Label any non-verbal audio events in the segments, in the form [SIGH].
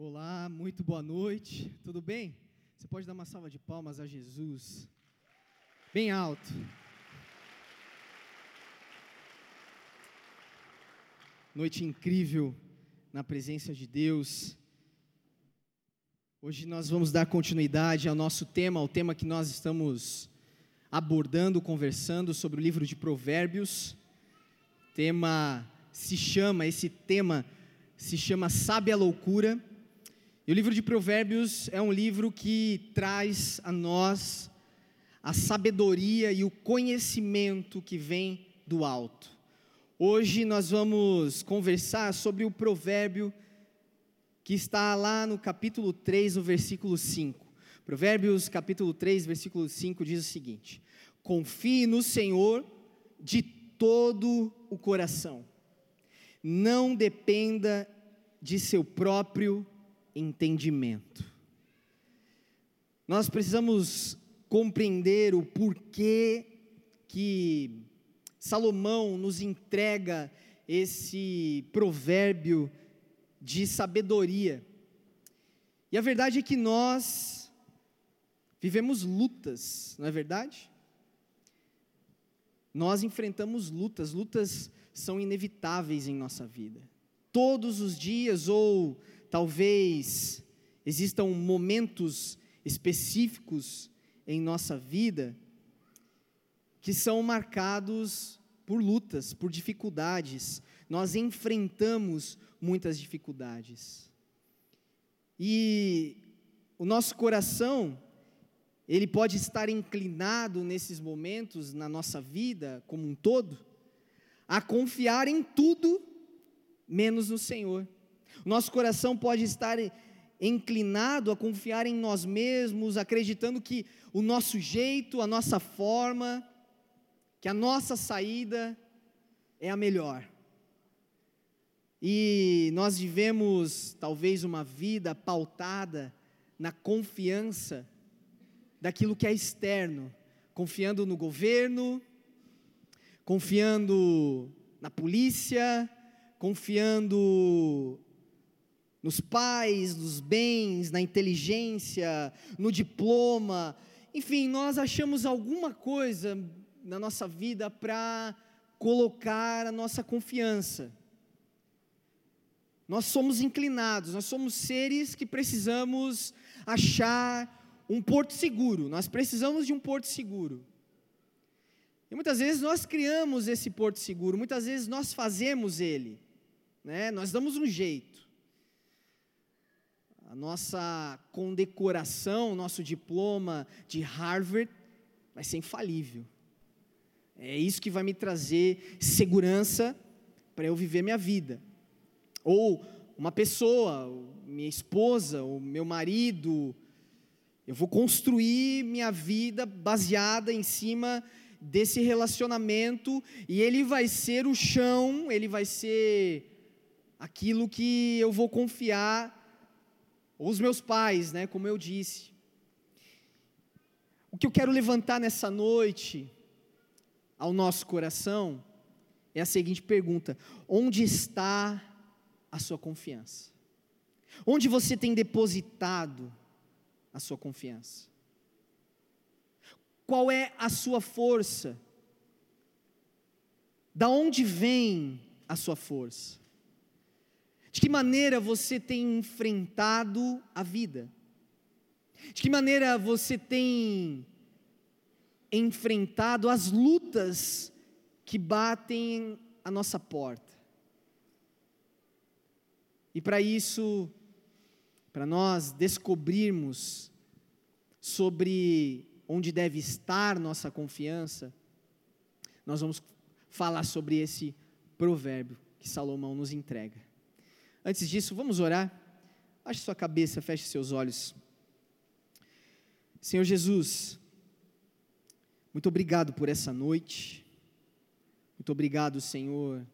Olá, muito boa noite, tudo bem? Você pode dar uma salva de palmas a Jesus, bem alto. Noite incrível na presença de Deus. Hoje nós vamos dar continuidade ao nosso tema, ao tema que nós estamos abordando, conversando sobre o livro de Provérbios. O tema se chama, esse tema se chama Sabe a Loucura. E o livro de Provérbios é um livro que traz a nós a sabedoria e o conhecimento que vem do alto. Hoje nós vamos conversar sobre o provérbio que está lá no capítulo 3, no versículo 5. Provérbios capítulo 3, versículo 5 diz o seguinte: Confie no Senhor de todo o coração. Não dependa de seu próprio entendimento. Nós precisamos compreender o porquê que Salomão nos entrega esse provérbio de sabedoria. E a verdade é que nós vivemos lutas, não é verdade? Nós enfrentamos lutas, lutas são inevitáveis em nossa vida. Todos os dias ou talvez existam momentos específicos em nossa vida que são marcados por lutas, por dificuldades. Nós enfrentamos muitas dificuldades. E o nosso coração, ele pode estar inclinado nesses momentos na nossa vida como um todo, a confiar em tudo menos no Senhor. Nosso coração pode estar inclinado a confiar em nós mesmos, acreditando que o nosso jeito, a nossa forma, que a nossa saída é a melhor. E nós vivemos talvez uma vida pautada na confiança daquilo que é externo, confiando no governo, confiando na polícia, confiando nos pais, nos bens, na inteligência, no diploma. Enfim, nós achamos alguma coisa na nossa vida para colocar a nossa confiança. Nós somos inclinados, nós somos seres que precisamos achar um porto seguro, nós precisamos de um porto seguro. E muitas vezes nós criamos esse porto seguro, muitas vezes nós fazemos ele, né? nós damos um jeito a nossa condecoração, nosso diploma de Harvard vai ser infalível. É isso que vai me trazer segurança para eu viver minha vida. Ou uma pessoa, minha esposa, o meu marido, eu vou construir minha vida baseada em cima desse relacionamento e ele vai ser o chão, ele vai ser aquilo que eu vou confiar ou os meus pais, né, como eu disse. O que eu quero levantar nessa noite ao nosso coração é a seguinte pergunta: onde está a sua confiança? Onde você tem depositado a sua confiança? Qual é a sua força? Da onde vem a sua força? De que maneira você tem enfrentado a vida? De que maneira você tem enfrentado as lutas que batem a nossa porta? E para isso, para nós descobrirmos sobre onde deve estar nossa confiança, nós vamos falar sobre esse provérbio que Salomão nos entrega. Antes disso, vamos orar. Baixe sua cabeça, feche seus olhos. Senhor Jesus, muito obrigado por essa noite. Muito obrigado, Senhor,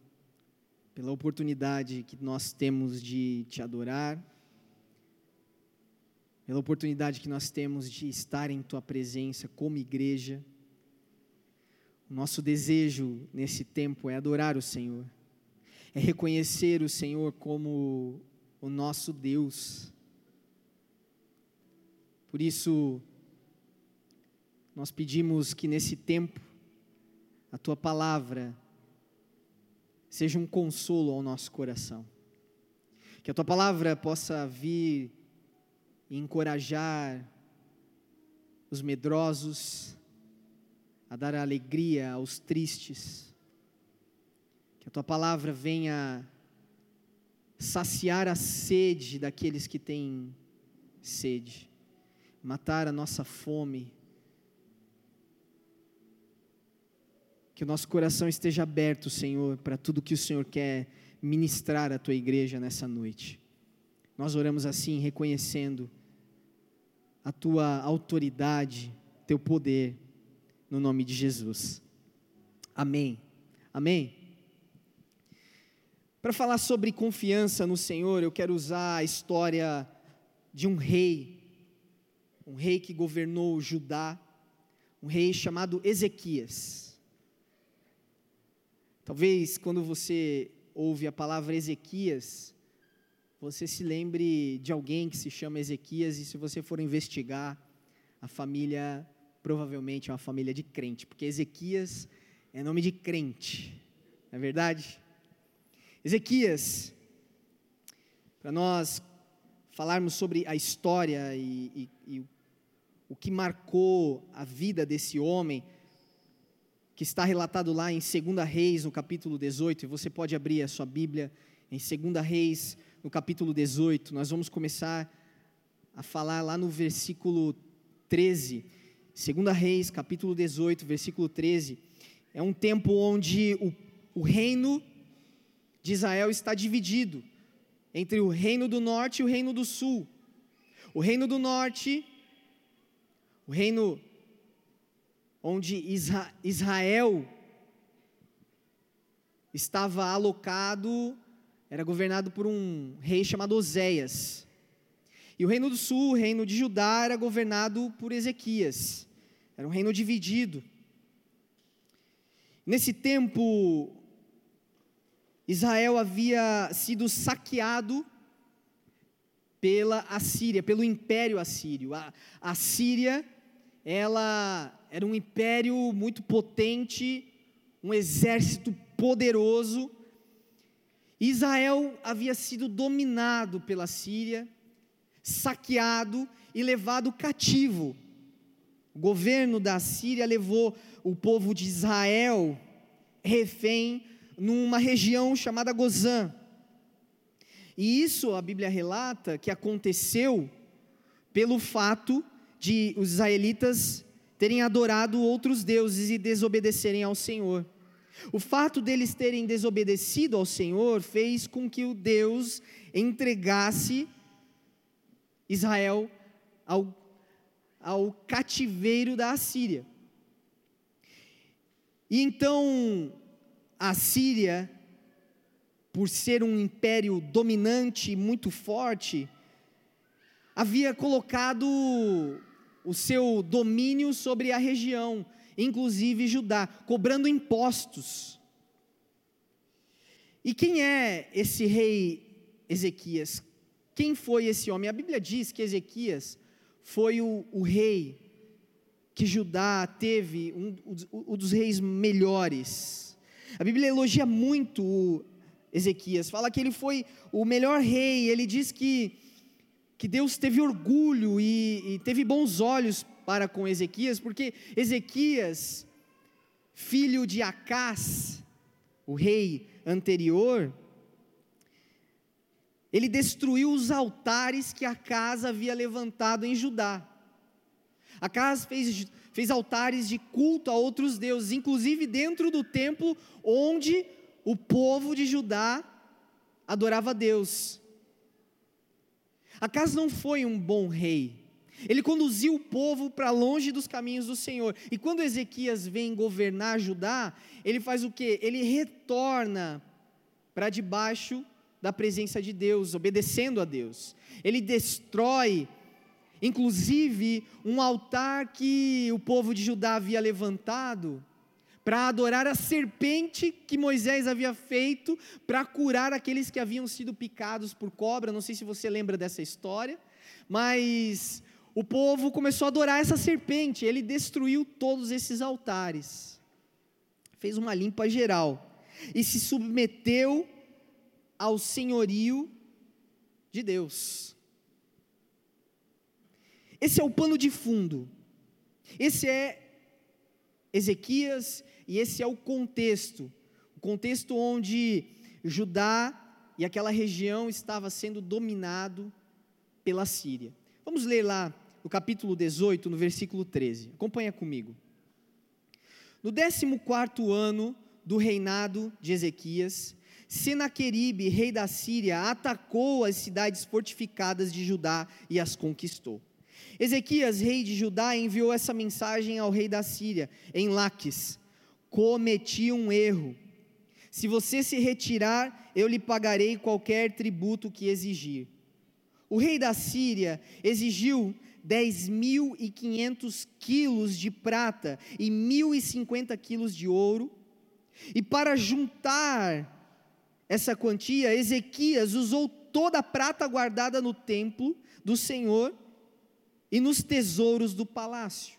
pela oportunidade que nós temos de te adorar, pela oportunidade que nós temos de estar em tua presença como igreja. O nosso desejo nesse tempo é adorar o Senhor é reconhecer o Senhor como o nosso Deus, Por isso, nós pedimos que nesse tempo, a tua palavra seja um consolo ao nosso coração. Que a tua palavra possa vir e encorajar os medrosos, a dar alegria aos tristes. Que a tua palavra venha saciar a sede daqueles que têm sede, matar a nossa fome. Que o nosso coração esteja aberto, Senhor, para tudo que o Senhor quer ministrar à tua igreja nessa noite. Nós oramos assim, reconhecendo a tua autoridade, teu poder, no nome de Jesus. Amém. Amém. Para falar sobre confiança no Senhor, eu quero usar a história de um rei, um rei que governou Judá, um rei chamado Ezequias. Talvez quando você ouve a palavra Ezequias, você se lembre de alguém que se chama Ezequias, e se você for investigar, a família provavelmente é uma família de crente, porque Ezequias é nome de crente, não é verdade? Ezequias, para nós falarmos sobre a história e, e, e o que marcou a vida desse homem, que está relatado lá em 2 Reis, no capítulo 18, e você pode abrir a sua Bíblia em 2 Reis, no capítulo 18, nós vamos começar a falar lá no versículo 13. 2 Reis, capítulo 18, versículo 13. É um tempo onde o, o reino de Israel está dividido entre o reino do norte e o reino do sul. O reino do norte, o reino onde Israel estava alocado era governado por um rei chamado Oséias. E o reino do sul, o reino de Judá, era governado por Ezequias. Era um reino dividido. Nesse tempo, Israel havia sido saqueado pela Assíria, pelo Império Assírio. A, a Síria, ela era um império muito potente, um exército poderoso, Israel havia sido dominado pela Síria, saqueado e levado cativo. O governo da Síria levou o povo de Israel refém numa região chamada Gozã. E isso a Bíblia relata que aconteceu pelo fato de os israelitas terem adorado outros deuses e desobedecerem ao Senhor. O fato deles terem desobedecido ao Senhor fez com que o Deus entregasse Israel ao, ao cativeiro da Assíria. E então a Síria, por ser um império dominante muito forte, havia colocado o seu domínio sobre a região, inclusive Judá, cobrando impostos. E quem é esse rei Ezequias? Quem foi esse homem? A Bíblia diz que Ezequias foi o, o rei que Judá teve, um, dos reis melhores. A Bíblia elogia muito Ezequias, fala que ele foi o melhor rei, ele diz que, que Deus teve orgulho e, e teve bons olhos para com Ezequias, porque Ezequias, filho de Acás, o rei anterior, ele destruiu os altares que Acás havia levantado em Judá. Acás fez, fez altares de culto a outros deuses, inclusive dentro do templo onde o povo de Judá adorava a Deus. Acás não foi um bom rei, ele conduziu o povo para longe dos caminhos do Senhor. E quando Ezequias vem governar Judá, ele faz o que? Ele retorna para debaixo da presença de Deus, obedecendo a Deus. Ele destrói, inclusive, um altar que o povo de Judá havia levantado para adorar a serpente que Moisés havia feito para curar aqueles que haviam sido picados por cobra. Não sei se você lembra dessa história, mas o povo começou a adorar essa serpente, ele destruiu todos esses altares, fez uma limpa geral e se submeteu ao senhorio de Deus. Esse é o pano de fundo, esse é Ezequias e esse é o contexto, o contexto onde Judá e aquela região estava sendo dominado pela Síria. Vamos ler lá no capítulo 18, no versículo 13. Acompanha comigo. No 14 ano do reinado de Ezequias, Senaqueribe, rei da Síria, atacou as cidades fortificadas de Judá e as conquistou. Ezequias, rei de Judá, enviou essa mensagem ao rei da Síria, em Laques: Cometi um erro. Se você se retirar, eu lhe pagarei qualquer tributo que exigir. O rei da Síria exigiu 10.500 quilos de prata e 1.050 quilos de ouro, e para juntar essa quantia, Ezequias usou toda a prata guardada no templo do Senhor e nos tesouros do palácio.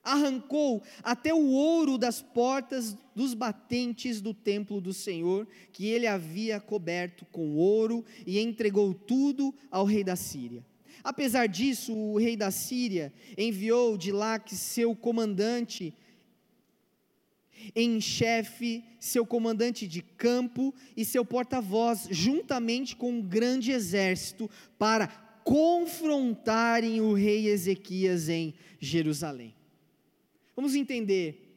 Arrancou até o ouro das portas dos batentes do templo do Senhor, que ele havia coberto com ouro, e entregou tudo ao rei da Síria. Apesar disso, o rei da Síria enviou de Laque seu comandante em chefe, seu comandante de campo e seu porta-voz, juntamente com um grande exército, para confrontarem o rei Ezequias em Jerusalém. Vamos entender.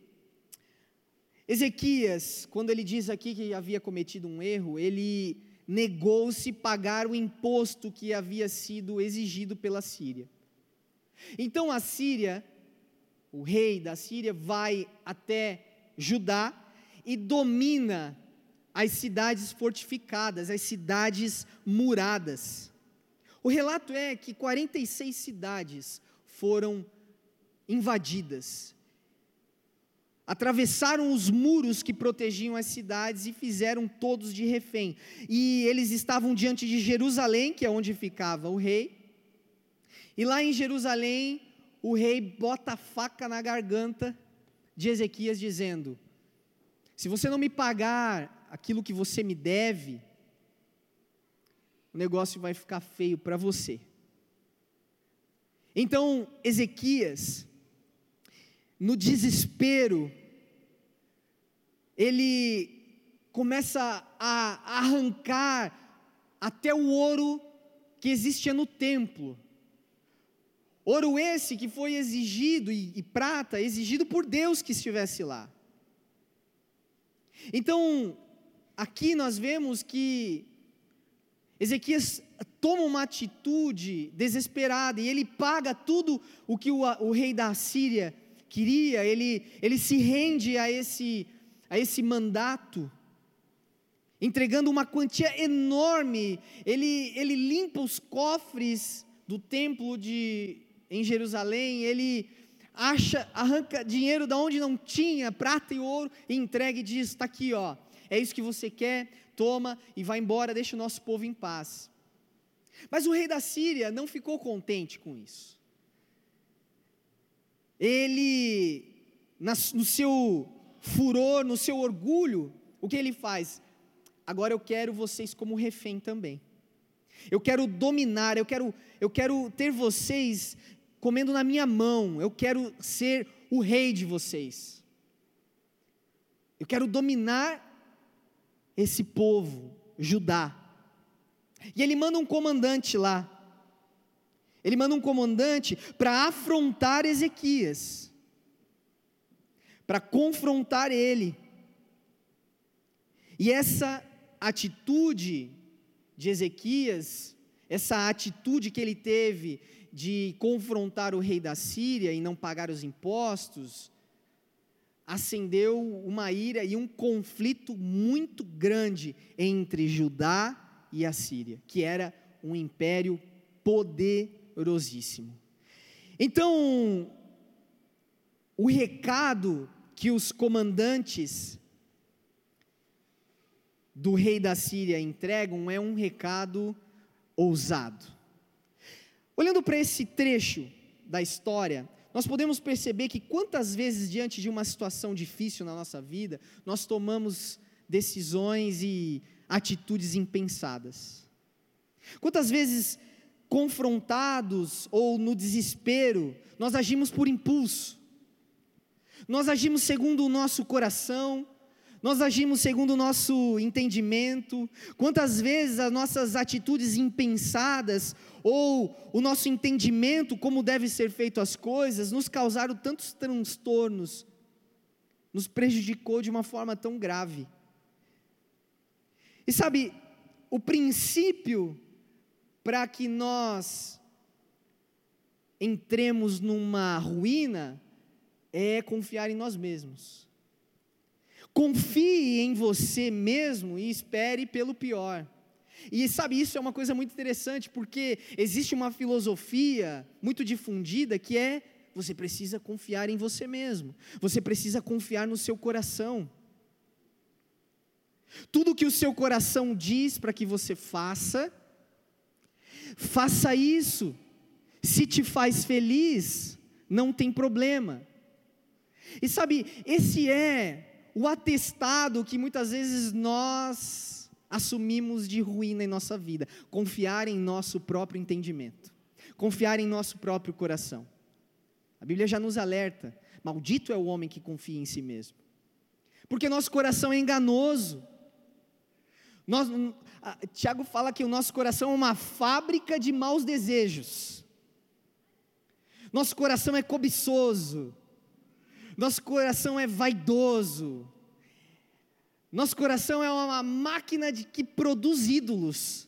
Ezequias, quando ele diz aqui que havia cometido um erro, ele negou-se pagar o imposto que havia sido exigido pela Síria. Então a Síria, o rei da Síria, vai até Judá e domina as cidades fortificadas, as cidades muradas. O relato é que 46 cidades foram invadidas. Atravessaram os muros que protegiam as cidades e fizeram todos de refém. E eles estavam diante de Jerusalém, que é onde ficava o rei. E lá em Jerusalém, o rei bota a faca na garganta de Ezequias, dizendo: Se você não me pagar aquilo que você me deve, o negócio vai ficar feio para você. Então, Ezequias, no desespero, ele começa a arrancar até o ouro que existia no templo. Ouro esse que foi exigido, e, e prata, exigido por Deus que estivesse lá. Então, aqui nós vemos que Ezequias toma uma atitude desesperada e ele paga tudo o que o, o rei da Síria queria, ele, ele se rende a esse, a esse mandato, entregando uma quantia enorme, ele, ele limpa os cofres do templo de, em Jerusalém, ele acha, arranca dinheiro da onde não tinha, prata e ouro, e entrega e diz: está aqui, ó, é isso que você quer, toma e vai embora, deixa o nosso povo em paz. Mas o rei da Síria não ficou contente com isso. Ele, no seu furor, no seu orgulho, o que ele faz? Agora eu quero vocês como refém também. Eu quero dominar, eu quero, eu quero ter vocês comendo na minha mão, eu quero ser o rei de vocês. Eu quero dominar esse povo, Judá. E ele manda um comandante lá. Ele manda um comandante para afrontar Ezequias, para confrontar ele. E essa atitude de Ezequias, essa atitude que ele teve de confrontar o rei da Síria e não pagar os impostos, acendeu uma ira e um conflito muito grande entre Judá e a Síria, que era um império poderosíssimo. Então, o recado que os comandantes do rei da Síria entregam é um recado ousado. Olhando para esse trecho da história, nós podemos perceber que quantas vezes, diante de uma situação difícil na nossa vida, nós tomamos decisões e atitudes impensadas. Quantas vezes, confrontados ou no desespero, nós agimos por impulso, nós agimos segundo o nosso coração, nós agimos segundo o nosso entendimento. Quantas vezes as nossas atitudes impensadas ou o nosso entendimento como deve ser feito as coisas nos causaram tantos transtornos, nos prejudicou de uma forma tão grave. E sabe, o princípio para que nós entremos numa ruína é confiar em nós mesmos. Confie em você mesmo e espere pelo pior. E sabe, isso é uma coisa muito interessante, porque existe uma filosofia muito difundida que é: você precisa confiar em você mesmo, você precisa confiar no seu coração. Tudo que o seu coração diz para que você faça, faça isso. Se te faz feliz, não tem problema. E sabe, esse é o atestado que muitas vezes nós assumimos de ruína em nossa vida, confiar em nosso próprio entendimento, confiar em nosso próprio coração. A Bíblia já nos alerta: maldito é o homem que confia em si mesmo, porque nosso coração é enganoso. Nós, Tiago fala que o nosso coração é uma fábrica de maus desejos. Nosso coração é cobiçoso, nosso coração é vaidoso, nosso coração é uma máquina de que produz ídolos.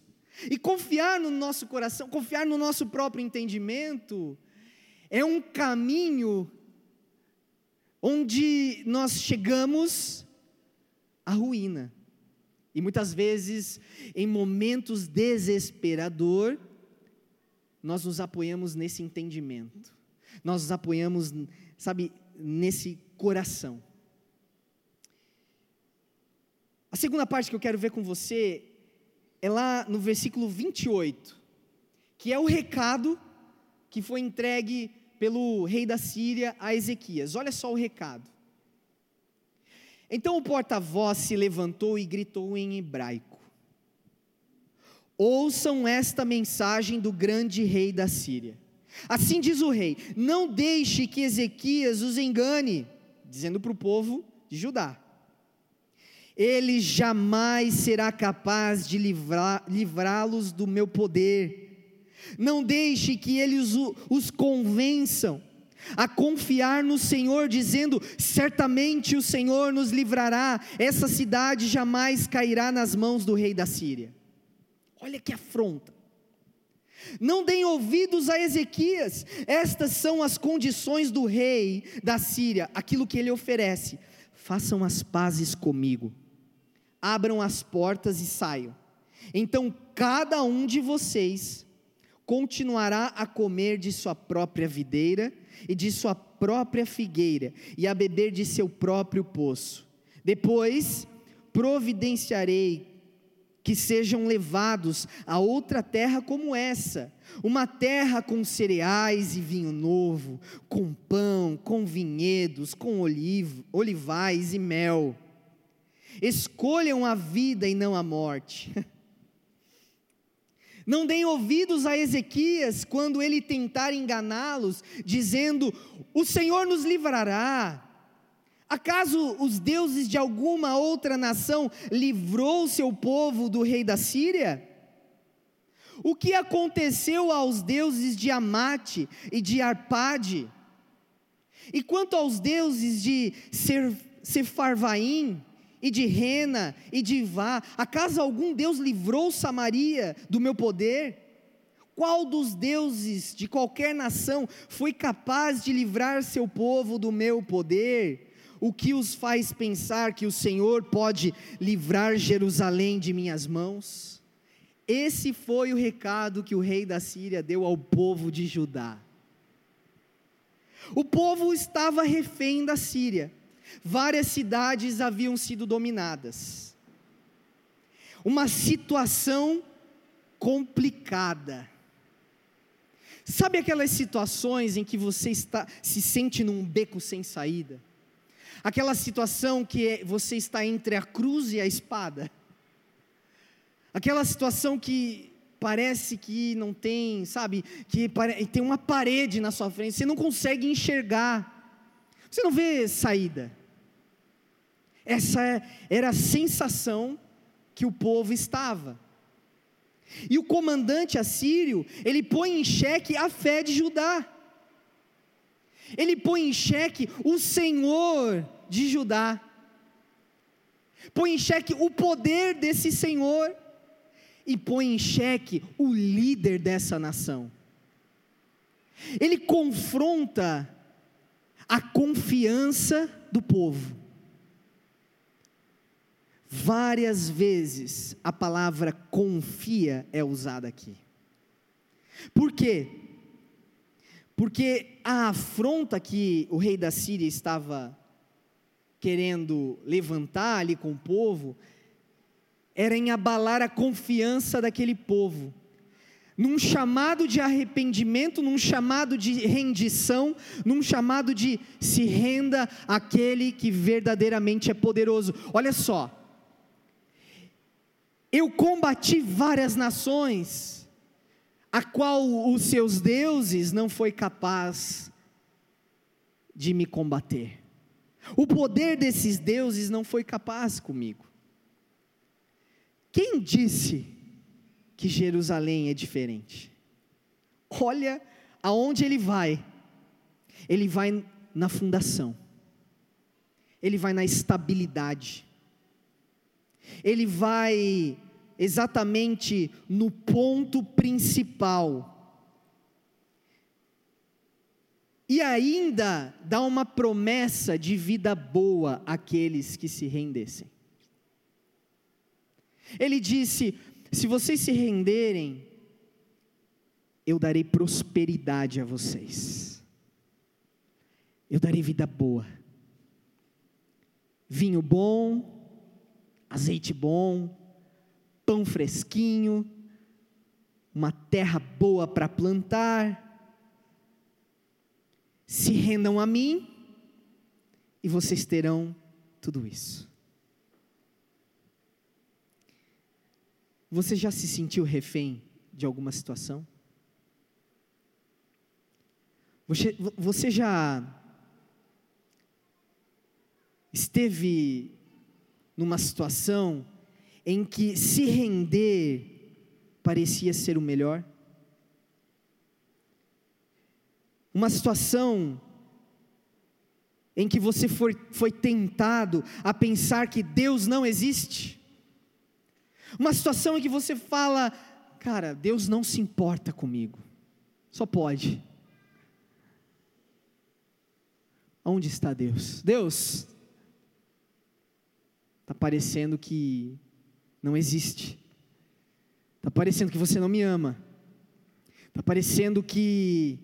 E confiar no nosso coração, confiar no nosso próprio entendimento, é um caminho onde nós chegamos à ruína. E muitas vezes, em momentos desesperador, nós nos apoiamos nesse entendimento. Nós nos apoiamos, sabe, nesse coração. A segunda parte que eu quero ver com você é lá no versículo 28, que é o recado que foi entregue pelo rei da Síria a Ezequias. Olha só o recado. Então o porta-voz se levantou e gritou em hebraico: Ouçam esta mensagem do grande rei da Síria. Assim diz o rei: Não deixe que Ezequias os engane, dizendo para o povo de Judá. Ele jamais será capaz de livrá-los do meu poder. Não deixe que eles os convençam a confiar no Senhor, dizendo: certamente o Senhor nos livrará, essa cidade jamais cairá nas mãos do rei da Síria. Olha que afronta. Não deem ouvidos a Ezequias, estas são as condições do rei da Síria, aquilo que ele oferece. Façam as pazes comigo, abram as portas e saiam. Então cada um de vocês continuará a comer de sua própria videira e de sua própria figueira, e a beber de seu próprio poço. Depois providenciarei que sejam levados a outra terra como essa, uma terra com cereais e vinho novo, com pão, com vinhedos, com olivo, olivais e mel. Escolham a vida e não a morte. [LAUGHS] Não deem ouvidos a Ezequias quando ele tentar enganá-los, dizendo: O Senhor nos livrará, Acaso os deuses de alguma outra nação livrou seu povo do rei da Síria? O que aconteceu aos deuses de Amate e de Arpade? E quanto aos deuses de Sefarvaim e de Rena e de Vá, acaso algum deus livrou Samaria do meu poder? Qual dos deuses de qualquer nação foi capaz de livrar seu povo do meu poder? O que os faz pensar que o Senhor pode livrar Jerusalém de minhas mãos? Esse foi o recado que o rei da Síria deu ao povo de Judá. O povo estava refém da Síria, várias cidades haviam sido dominadas. Uma situação complicada. Sabe aquelas situações em que você está se sente num beco sem saída? Aquela situação que é, você está entre a cruz e a espada? Aquela situação que parece que não tem, sabe, que tem uma parede na sua frente, você não consegue enxergar. Você não vê saída. Essa é, era a sensação que o povo estava. E o comandante assírio, ele põe em xeque a fé de Judá. Ele põe em xeque o Senhor de Judá. Põe em xeque o poder desse Senhor. E põe em xeque o líder dessa nação. Ele confronta a confiança do povo. Várias vezes a palavra confia é usada aqui. Por quê? Porque a afronta que o rei da Síria estava querendo levantar ali com o povo era em abalar a confiança daquele povo. Num chamado de arrependimento, num chamado de rendição, num chamado de se renda àquele que verdadeiramente é poderoso. Olha só, eu combati várias nações, a qual os seus deuses não foi capaz de me combater. O poder desses deuses não foi capaz comigo. Quem disse que Jerusalém é diferente? Olha aonde ele vai. Ele vai na fundação. Ele vai na estabilidade ele vai exatamente no ponto principal. E ainda dá uma promessa de vida boa àqueles que se rendessem. Ele disse: se vocês se renderem, eu darei prosperidade a vocês, eu darei vida boa, vinho bom, azeite bom, pão fresquinho, uma terra boa para plantar. Se rendam a mim e vocês terão tudo isso. Você já se sentiu refém de alguma situação? Você, você já esteve numa situação em que se render parecia ser o melhor? Uma situação em que você foi, foi tentado a pensar que Deus não existe? Uma situação em que você fala, cara, Deus não se importa comigo, só pode. Onde está Deus? Deus, Está parecendo que não existe. Está parecendo que você não me ama. Está parecendo que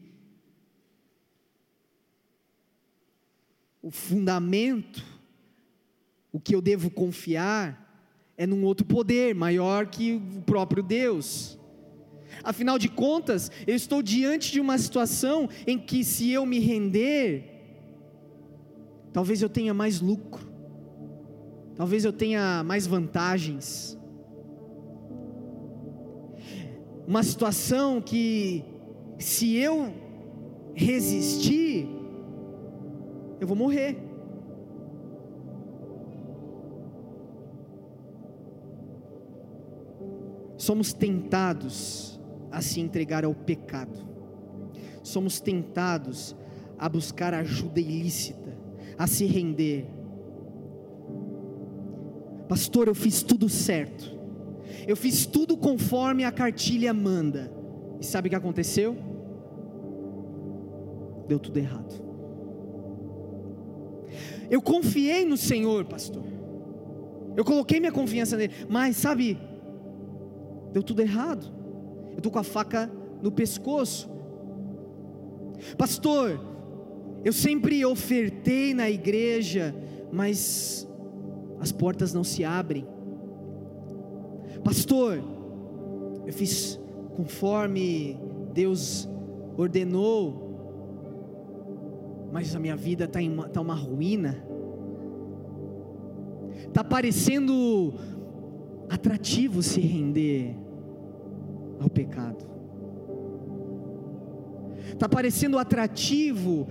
o fundamento, o que eu devo confiar, é num outro poder maior que o próprio Deus. Afinal de contas, eu estou diante de uma situação em que, se eu me render, talvez eu tenha mais lucro. Talvez eu tenha mais vantagens. Uma situação que, se eu resistir, eu vou morrer. Somos tentados a se entregar ao pecado, somos tentados a buscar ajuda ilícita, a se render Pastor, eu fiz tudo certo. Eu fiz tudo conforme a cartilha manda. E sabe o que aconteceu? Deu tudo errado. Eu confiei no Senhor, pastor. Eu coloquei minha confiança nele, mas sabe, deu tudo errado. Eu estou com a faca no pescoço. Pastor, eu sempre ofertei na igreja, mas as portas não se abrem. Pastor, eu fiz conforme Deus ordenou, mas a minha vida está uma, tá uma ruína. Está parecendo atrativo se render ao pecado. Está parecendo atrativo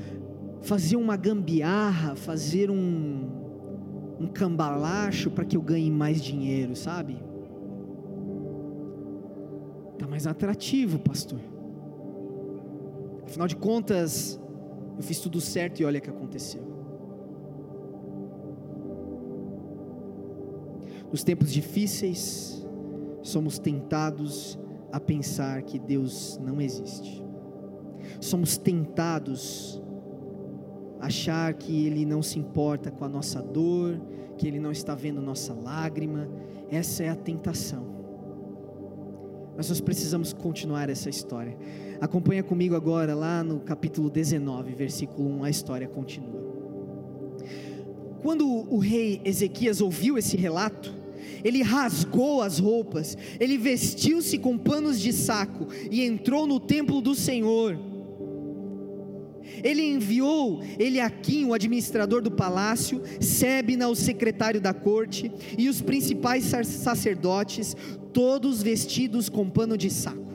fazer uma gambiarra, fazer um, um cambalacho para que eu ganhe mais dinheiro, sabe? Está mais atrativo, pastor. Afinal de contas, eu fiz tudo certo e olha o que aconteceu. Nos tempos difíceis, somos tentados a pensar que Deus não existe. Somos tentados a achar que Ele não se importa com a nossa dor, que Ele não está vendo nossa lágrima. Essa é a tentação. Mas nós precisamos continuar essa história. Acompanha comigo agora lá no capítulo 19, versículo 1, a história continua. Quando o rei Ezequias ouviu esse relato, ele rasgou as roupas, ele vestiu-se com panos de saco e entrou no templo do Senhor. Ele enviou Eliaquim, o administrador do palácio, Sebna, o secretário da corte, e os principais sacerdotes, todos vestidos com pano de saco.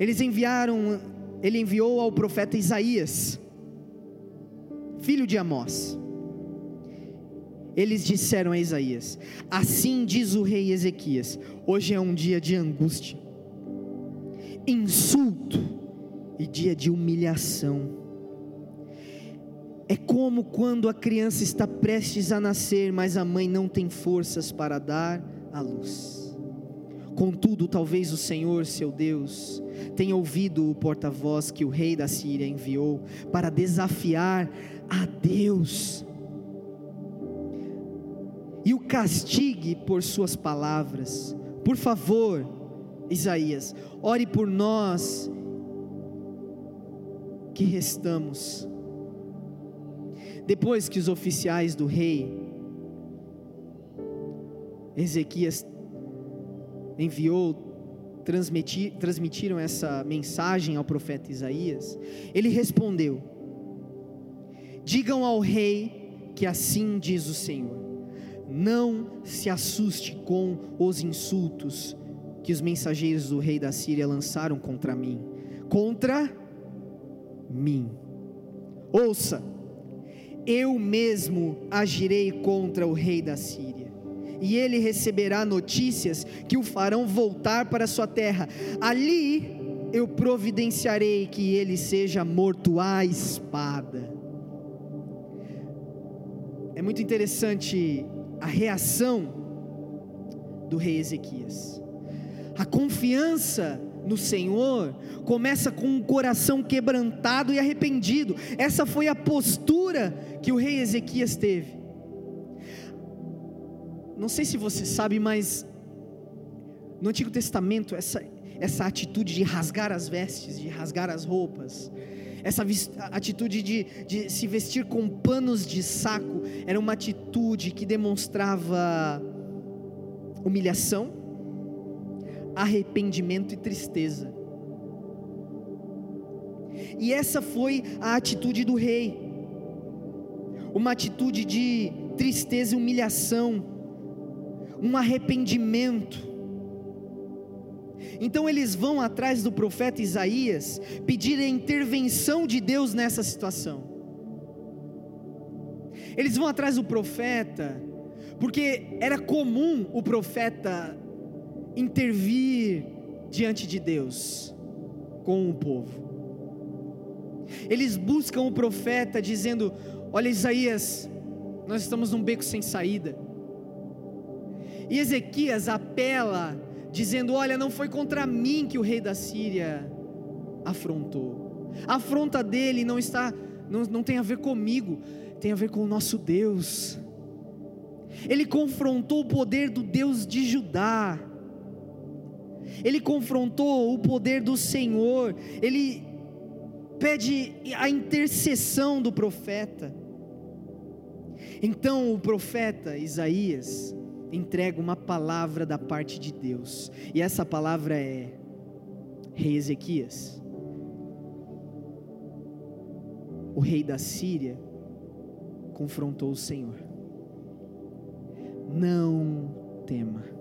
Eles enviaram, ele enviou ao profeta Isaías, filho de Amós eles disseram a Isaías: Assim diz o rei Ezequias: Hoje é um dia de angústia, insulto e dia de humilhação. É como quando a criança está prestes a nascer, mas a mãe não tem forças para dar a luz. Contudo, talvez o Senhor, seu Deus, tenha ouvido o porta-voz que o rei da Síria enviou para desafiar a Deus e o castigue por suas palavras. Por favor, Isaías, ore por nós que restamos. Depois que os oficiais do rei Ezequias enviou, transmitir, transmitiram essa mensagem ao profeta Isaías, ele respondeu: Digam ao rei que assim diz o Senhor não se assuste com os insultos que os mensageiros do rei da Síria lançaram contra mim. Contra mim. Ouça, eu mesmo agirei contra o rei da Síria, e ele receberá notícias que o farão voltar para sua terra. Ali eu providenciarei que ele seja morto à espada. É muito interessante a reação do rei Ezequias. A confiança no Senhor começa com um coração quebrantado e arrependido. Essa foi a postura que o rei Ezequias teve. Não sei se você sabe, mas no Antigo Testamento, essa, essa atitude de rasgar as vestes, de rasgar as roupas, essa atitude de, de se vestir com panos de saco era uma atitude que demonstrava humilhação, arrependimento e tristeza. E essa foi a atitude do rei, uma atitude de tristeza e humilhação, um arrependimento. Então eles vão atrás do profeta Isaías pedir a intervenção de Deus nessa situação. Eles vão atrás do profeta, porque era comum o profeta intervir diante de Deus com o povo. Eles buscam o profeta dizendo: Olha, Isaías, nós estamos num beco sem saída. E Ezequias apela dizendo: Olha, não foi contra mim que o rei da Síria afrontou. A afronta dele não está, não, não tem a ver comigo, tem a ver com o nosso Deus. Ele confrontou o poder do Deus de Judá. Ele confrontou o poder do Senhor. Ele pede a intercessão do profeta. Então o profeta Isaías entrega uma palavra da parte de Deus, e essa palavra é: Rei Ezequias, o rei da Síria, confrontou o Senhor. Não tema.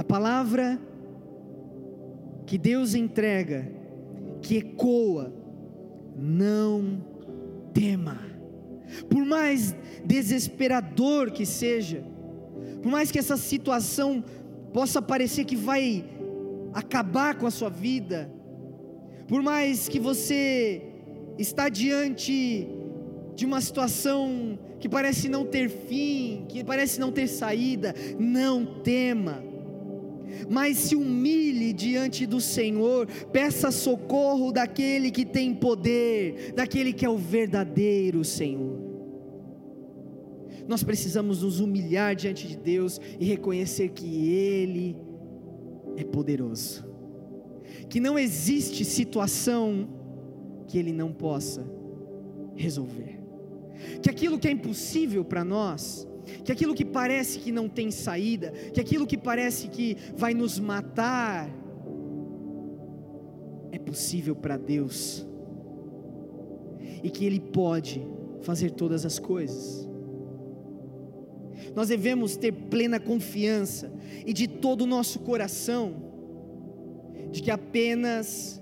A palavra que Deus entrega, que ecoa, não tema. Por mais desesperador que seja, por mais que essa situação possa parecer que vai acabar com a sua vida, por mais que você está diante de uma situação que parece não ter fim, que parece não ter saída, não tema. Mas se humilhe diante do Senhor, peça socorro daquele que tem poder, daquele que é o verdadeiro Senhor. Nós precisamos nos humilhar diante de Deus e reconhecer que Ele é poderoso, que não existe situação que Ele não possa resolver, que aquilo que é impossível para nós, que aquilo que parece que não tem saída, que aquilo que parece que vai nos matar, é possível para Deus, e que Ele pode fazer todas as coisas. Nós devemos ter plena confiança e de todo o nosso coração de que apenas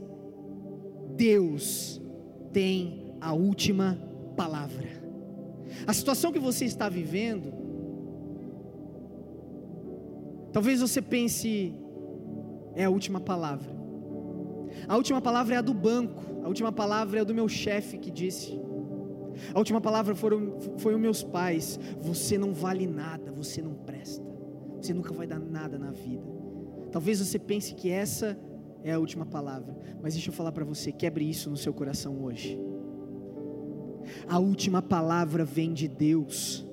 Deus tem a última palavra. A situação que você está vivendo, talvez você pense, é a última palavra. A última palavra é a do banco, a última palavra é a do meu chefe que disse. A última palavra foram, foi os meus pais: você não vale nada, você não presta, você nunca vai dar nada na vida. Talvez você pense que essa é a última palavra, mas deixa eu falar para você: quebre isso no seu coração hoje. A última palavra vem de Deus.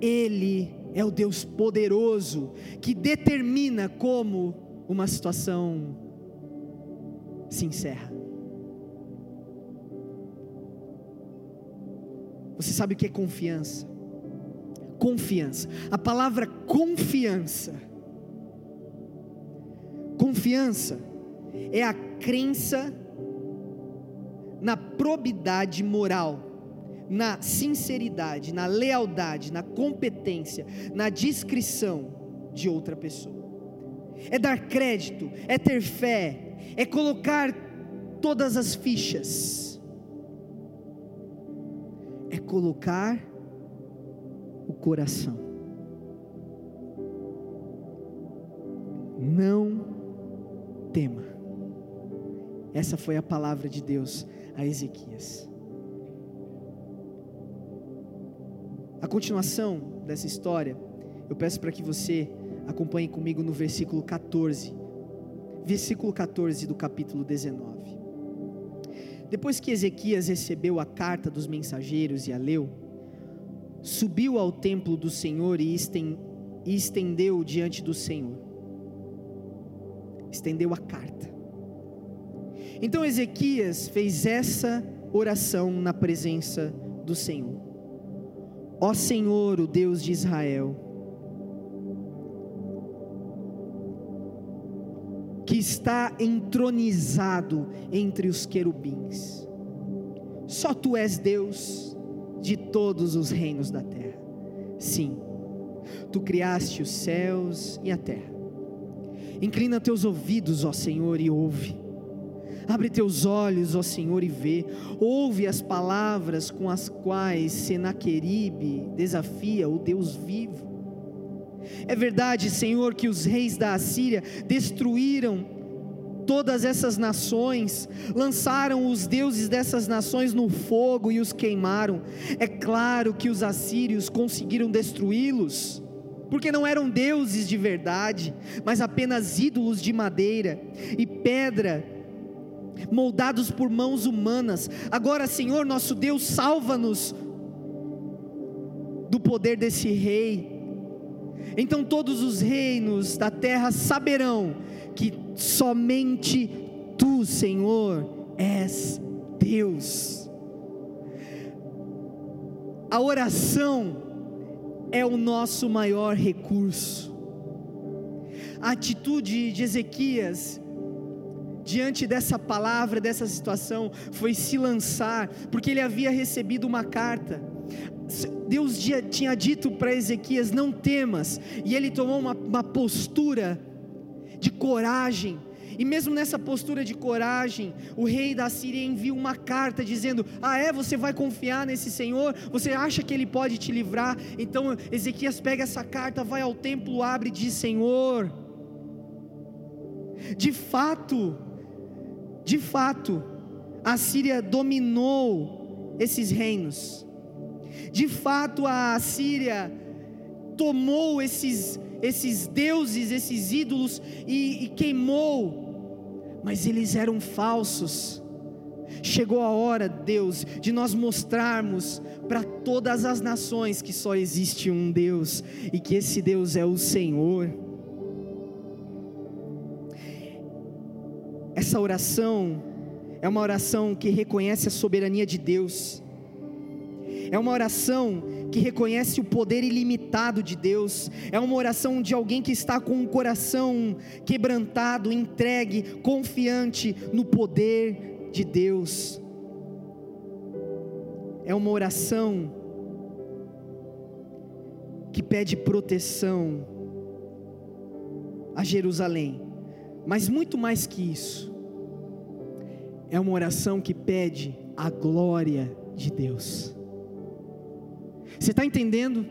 Ele é o Deus poderoso que determina como uma situação se encerra. Você sabe o que é confiança? Confiança. A palavra confiança. Confiança é a crença na probidade moral, na sinceridade, na lealdade, na competência, na discrição de outra pessoa. É dar crédito, é ter fé, é colocar todas as fichas é colocar o coração. Não tema. Essa foi a palavra de Deus a Ezequias. A continuação dessa história, eu peço para que você acompanhe comigo no versículo 14. Versículo 14 do capítulo 19. Depois que Ezequias recebeu a carta dos mensageiros e a leu, subiu ao templo do Senhor e estendeu diante do Senhor. Estendeu a carta. Então Ezequias fez essa oração na presença do Senhor. Ó Senhor, o Deus de Israel, que está entronizado entre os querubins. Só tu és Deus de todos os reinos da terra. Sim, tu criaste os céus e a terra. Inclina teus ouvidos, ó Senhor, e ouve. Abre teus olhos, ó Senhor, e vê. Ouve as palavras com as quais Senaqueribe desafia o Deus vivo é verdade, Senhor, que os reis da Assíria destruíram todas essas nações, lançaram os deuses dessas nações no fogo e os queimaram. É claro que os assírios conseguiram destruí-los, porque não eram deuses de verdade, mas apenas ídolos de madeira e pedra, moldados por mãos humanas. Agora, Senhor, nosso Deus, salva-nos do poder desse rei então todos os reinos da terra saberão que somente tu, Senhor, és Deus. A oração é o nosso maior recurso. A atitude de Ezequias diante dessa palavra, dessa situação, foi se lançar, porque ele havia recebido uma carta. Deus tinha dito para Ezequias: não temas, e ele tomou uma, uma postura de coragem, e mesmo nessa postura de coragem, o rei da Síria envia uma carta dizendo: Ah, é? Você vai confiar nesse Senhor? Você acha que ele pode te livrar? Então Ezequias pega essa carta, vai ao templo, abre e diz: Senhor, de fato, de fato, a Síria dominou esses reinos. De fato, a Síria tomou esses, esses deuses, esses ídolos e, e queimou, mas eles eram falsos. Chegou a hora, Deus, de nós mostrarmos para todas as nações que só existe um Deus e que esse Deus é o Senhor. Essa oração é uma oração que reconhece a soberania de Deus, é uma oração que reconhece o poder ilimitado de Deus, é uma oração de alguém que está com o coração quebrantado, entregue, confiante no poder de Deus. É uma oração que pede proteção a Jerusalém, mas muito mais que isso, é uma oração que pede a glória de Deus. Você está entendendo?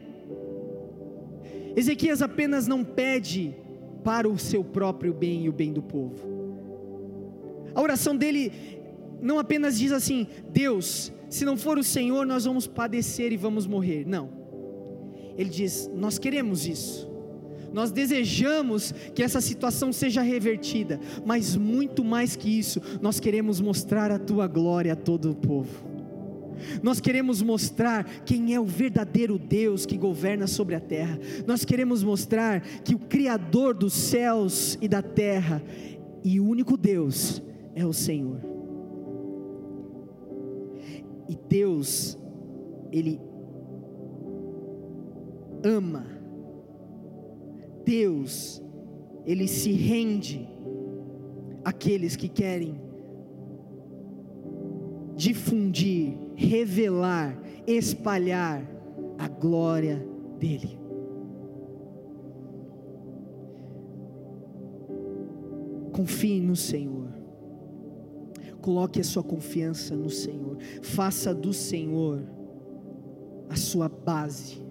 Ezequias apenas não pede para o seu próprio bem e o bem do povo. A oração dele não apenas diz assim: Deus, se não for o Senhor, nós vamos padecer e vamos morrer. Não. Ele diz: Nós queremos isso. Nós desejamos que essa situação seja revertida, mas muito mais que isso, nós queremos mostrar a tua glória a todo o povo. Nós queremos mostrar quem é o verdadeiro Deus que governa sobre a terra. Nós queremos mostrar que o Criador dos céus e da terra e o único Deus é o Senhor. E Deus, Ele ama Deus, Ele se rende àqueles que querem difundir, revelar, espalhar a glória dEle. Confie no Senhor, coloque a sua confiança no Senhor, faça do Senhor a sua base,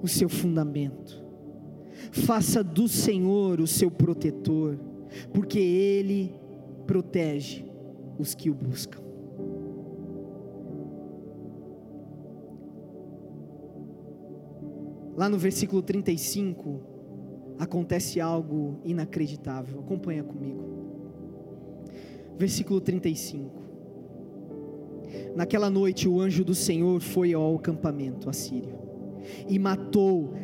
o seu fundamento faça do Senhor o seu protetor, porque Ele protege os que o buscam. Lá no versículo 35, acontece algo inacreditável. Acompanha comigo. Versículo 35. Naquela noite, o anjo do Senhor foi ao acampamento assírio e matou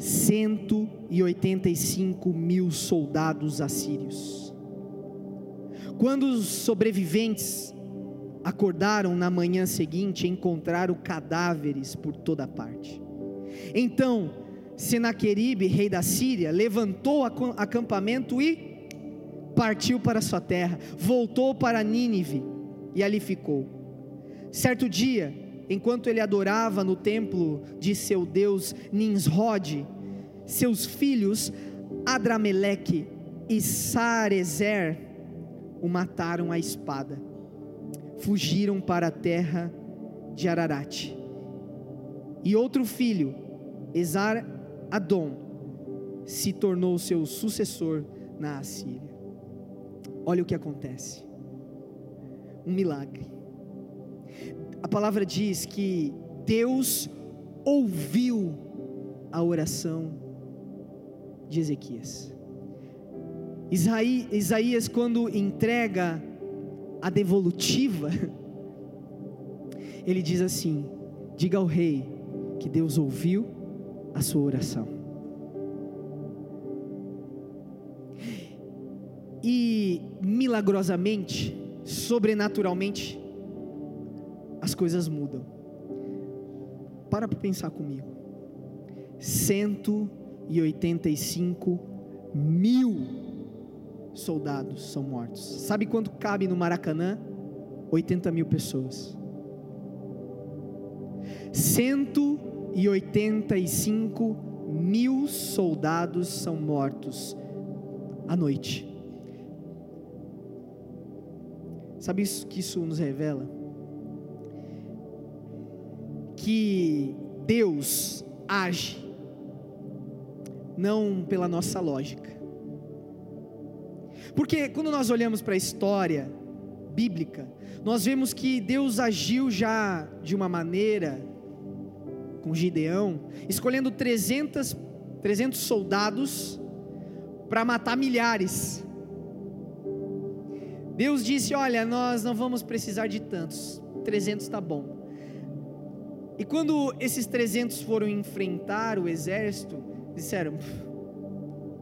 185 mil soldados assírios. Quando os sobreviventes acordaram na manhã seguinte, encontraram cadáveres por toda parte. Então, Senaqueribe, rei da Síria, levantou acampamento e partiu para sua terra, voltou para Nínive e ali ficou. Certo dia, enquanto ele adorava no templo de seu deus Ninsrod, seus filhos Adrameleque e Sarezer o mataram à espada. Fugiram para a terra de Ararat. E outro filho, Esar Adom, se tornou seu sucessor na Assíria. Olha o que acontece. Um milagre a palavra diz que Deus ouviu a oração de Ezequias. Isaías, quando entrega a devolutiva, ele diz assim: diga ao rei que Deus ouviu a sua oração. E milagrosamente, sobrenaturalmente, as coisas mudam. Para para pensar comigo. 185 mil soldados são mortos. Sabe quanto cabe no Maracanã? 80 mil pessoas. 185 mil soldados são mortos à noite. Sabe isso que isso nos revela? Que Deus age não pela nossa lógica. Porque quando nós olhamos para a história bíblica, nós vemos que Deus agiu já de uma maneira com Gideão, escolhendo 300, 300 soldados para matar milhares. Deus disse: Olha, nós não vamos precisar de tantos, 300 está bom. E quando esses 300 foram enfrentar o exército, disseram: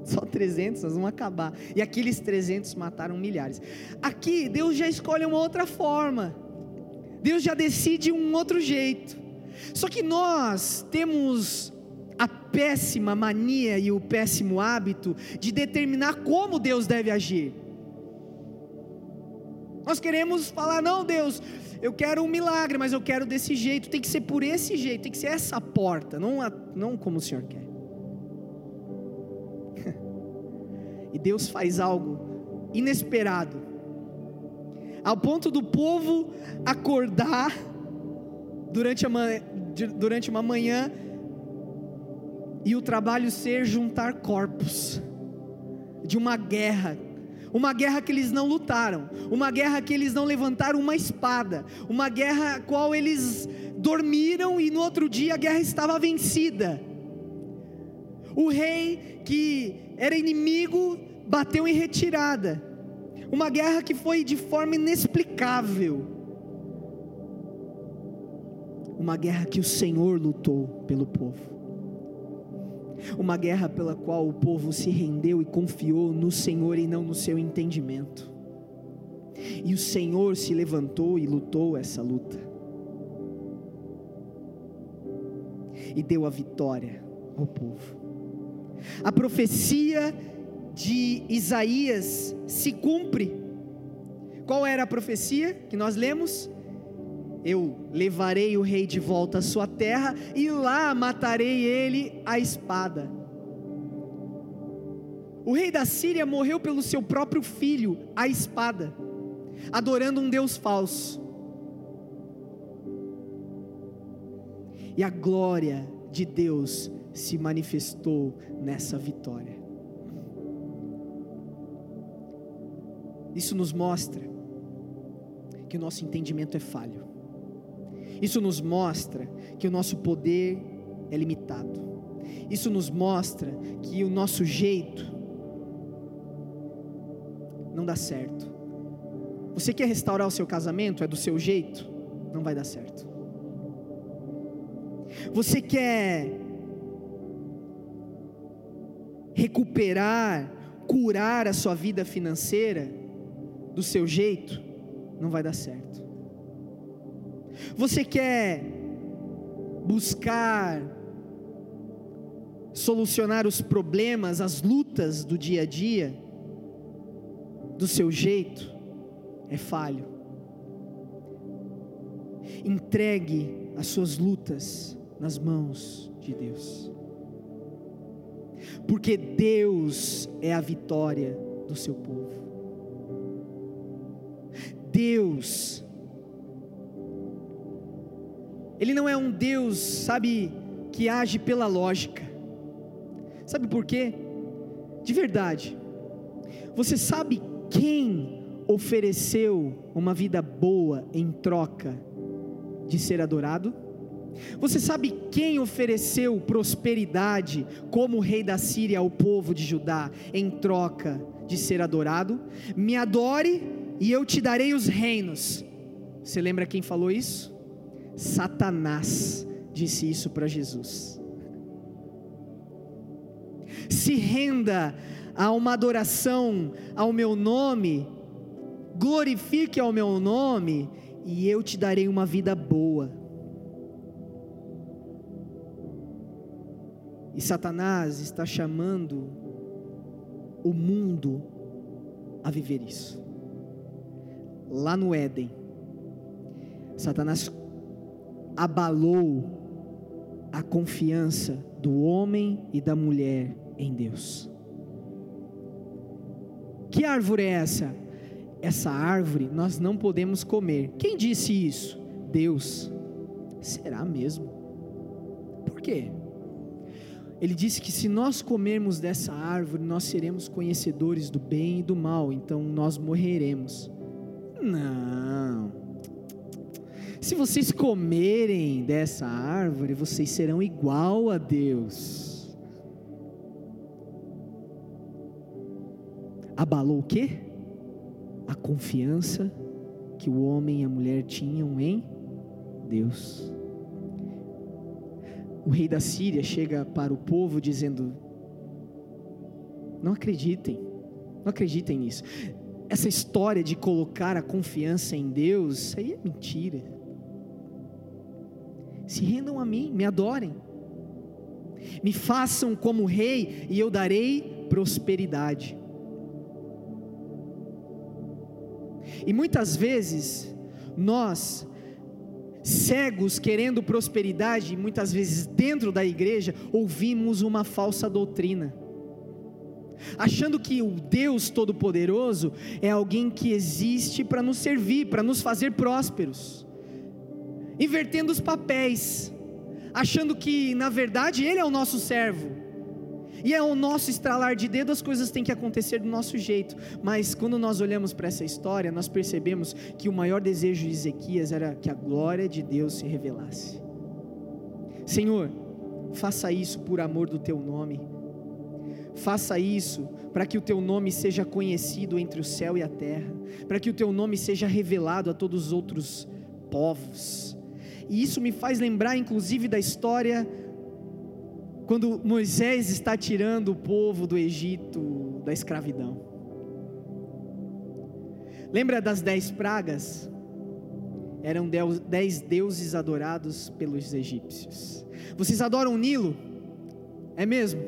só 300, nós vamos acabar. E aqueles 300 mataram milhares. Aqui, Deus já escolhe uma outra forma. Deus já decide um outro jeito. Só que nós temos a péssima mania e o péssimo hábito de determinar como Deus deve agir. Nós queremos falar, não, Deus, eu quero um milagre, mas eu quero desse jeito, tem que ser por esse jeito, tem que ser essa porta, não, não como o Senhor quer. [LAUGHS] e Deus faz algo inesperado, ao ponto do povo acordar durante, a, durante uma manhã e o trabalho ser juntar corpos de uma guerra uma guerra que eles não lutaram, uma guerra que eles não levantaram uma espada, uma guerra a qual eles dormiram e no outro dia a guerra estava vencida. O rei que era inimigo bateu em retirada. Uma guerra que foi de forma inexplicável. Uma guerra que o Senhor lutou pelo povo uma guerra pela qual o povo se rendeu e confiou no Senhor e não no seu entendimento. E o Senhor se levantou e lutou essa luta. E deu a vitória ao povo. A profecia de Isaías se cumpre. Qual era a profecia que nós lemos? Eu levarei o rei de volta à sua terra e lá matarei ele à espada. O rei da Síria morreu pelo seu próprio filho, à espada, adorando um Deus falso. E a glória de Deus se manifestou nessa vitória. Isso nos mostra que o nosso entendimento é falho. Isso nos mostra que o nosso poder é limitado. Isso nos mostra que o nosso jeito não dá certo. Você quer restaurar o seu casamento? É do seu jeito? Não vai dar certo. Você quer recuperar, curar a sua vida financeira do seu jeito? Não vai dar certo. Você quer buscar solucionar os problemas, as lutas do dia a dia, do seu jeito, é falho. Entregue as suas lutas nas mãos de Deus, porque Deus é a vitória do seu povo. Deus ele não é um Deus, sabe, que age pela lógica. Sabe por quê? De verdade. Você sabe quem ofereceu uma vida boa em troca de ser adorado? Você sabe quem ofereceu prosperidade como rei da Síria ao povo de Judá em troca de ser adorado? Me adore e eu te darei os reinos. Você lembra quem falou isso? Satanás disse isso para Jesus. Se renda a uma adoração ao meu nome, glorifique ao meu nome, e eu te darei uma vida boa. E Satanás está chamando o mundo a viver isso. Lá no Éden, Satanás abalou a confiança do homem e da mulher em Deus. Que árvore é essa? Essa árvore nós não podemos comer. Quem disse isso? Deus. Será mesmo? Por quê? Ele disse que se nós comermos dessa árvore, nós seremos conhecedores do bem e do mal, então nós morreremos. Não. Se vocês comerem dessa árvore, vocês serão igual a Deus. Abalou o quê? A confiança que o homem e a mulher tinham em Deus. O rei da Síria chega para o povo dizendo: Não acreditem, não acreditem nisso. Essa história de colocar a confiança em Deus, isso aí é mentira. Se rendam a mim, me adorem, me façam como rei e eu darei prosperidade. E muitas vezes nós cegos querendo prosperidade, muitas vezes dentro da igreja, ouvimos uma falsa doutrina. Achando que o Deus Todo-Poderoso é alguém que existe para nos servir, para nos fazer prósperos, invertendo os papéis, achando que na verdade Ele é o nosso servo, e é o nosso estralar de dedo, as coisas têm que acontecer do nosso jeito. Mas quando nós olhamos para essa história, nós percebemos que o maior desejo de Ezequias era que a glória de Deus se revelasse. Senhor, faça isso por amor do teu nome. Faça isso para que o teu nome seja conhecido entre o céu e a terra, para que o teu nome seja revelado a todos os outros povos. E isso me faz lembrar, inclusive, da história quando Moisés está tirando o povo do Egito da escravidão. Lembra das dez pragas? Eram dez deuses adorados pelos egípcios. Vocês adoram o Nilo? É mesmo?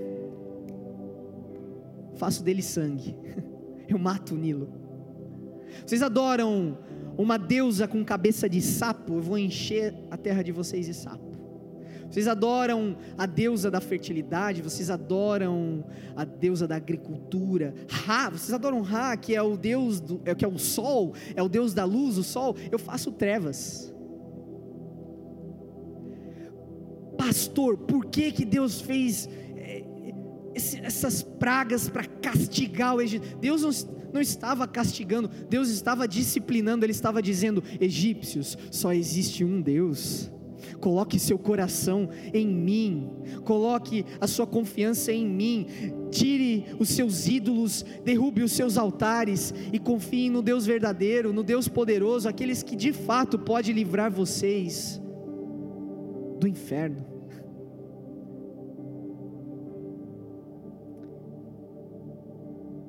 Faço dele sangue. [LAUGHS] Eu mato o Nilo. Vocês adoram uma deusa com cabeça de sapo? Eu vou encher a terra de vocês de sapo. Vocês adoram a deusa da fertilidade, vocês adoram a deusa da agricultura. Ra, vocês adoram Ra, que é o deus do, é, que é o sol, é o deus da luz, o sol. Eu faço trevas. Pastor, por que que Deus fez é, essas pragas para castigar o Egito? Deus não, não estava castigando, Deus estava disciplinando, Ele estava dizendo: egípcios, só existe um Deus Coloque seu coração em mim, coloque a sua confiança em mim, tire os seus ídolos, derrube os seus altares e confie no Deus verdadeiro, no Deus poderoso, aqueles que de fato pode livrar vocês do inferno.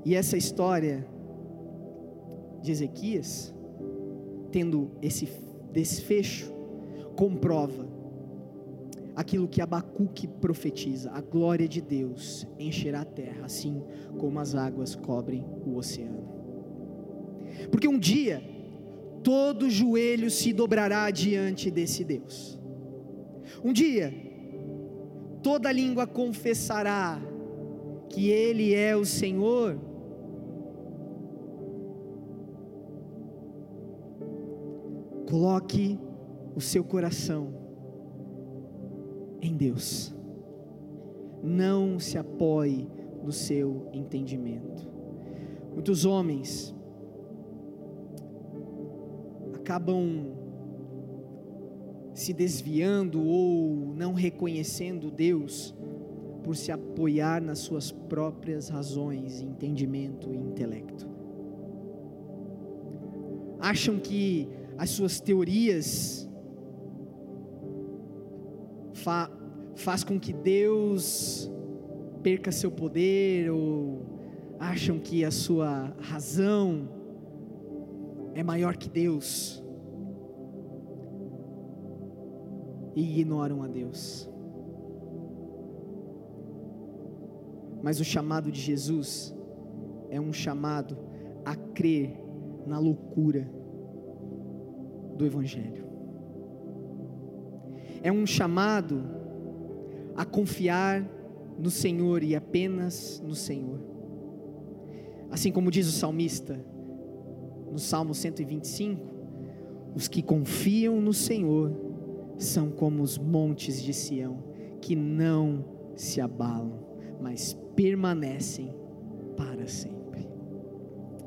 E essa história de Ezequias, tendo esse desfecho, comprova aquilo que Abacuque profetiza: a glória de Deus encherá a terra, assim como as águas cobrem o oceano. Porque um dia todo joelho se dobrará diante desse Deus. Um dia toda língua confessará que Ele é o Senhor. Coloque o seu coração em Deus. Não se apoie no seu entendimento. Muitos homens acabam se desviando ou não reconhecendo Deus por se apoiar nas suas próprias razões, entendimento e intelecto. Acham que as suas teorias fa faz com que Deus perca seu poder ou acham que a sua razão é maior que Deus e ignoram a Deus. Mas o chamado de Jesus é um chamado a crer na loucura do Evangelho. É um chamado a confiar no Senhor e apenas no Senhor. Assim como diz o salmista no Salmo 125, os que confiam no Senhor são como os montes de Sião, que não se abalam, mas permanecem para sempre.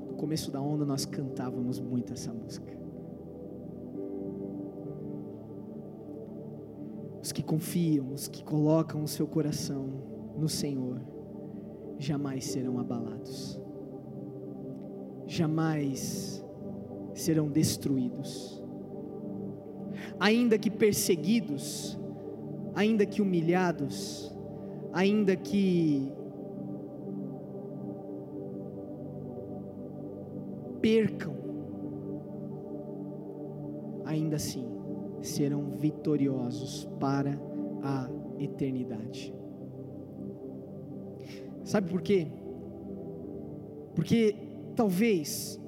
No começo da onda nós cantávamos muito essa música. Os que confiam, os que colocam o seu coração no Senhor, jamais serão abalados, jamais serão destruídos. Ainda que perseguidos, ainda que humilhados, ainda que percam, ainda assim serão vitoriosos para a eternidade. Sabe por quê? Porque talvez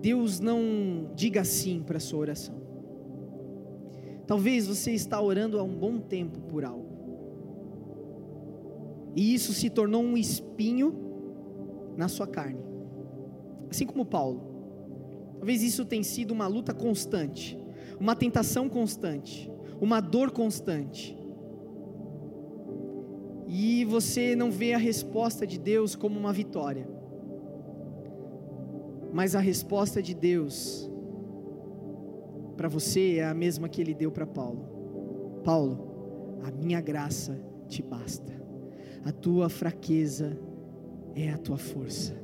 Deus não diga sim para a sua oração. Talvez você está orando há um bom tempo por algo. E isso se tornou um espinho na sua carne. Assim como Paulo. Talvez isso tenha sido uma luta constante, uma tentação constante, uma dor constante. E você não vê a resposta de Deus como uma vitória. Mas a resposta de Deus para você é a mesma que ele deu para Paulo. Paulo, a minha graça te basta. A tua fraqueza é a tua força.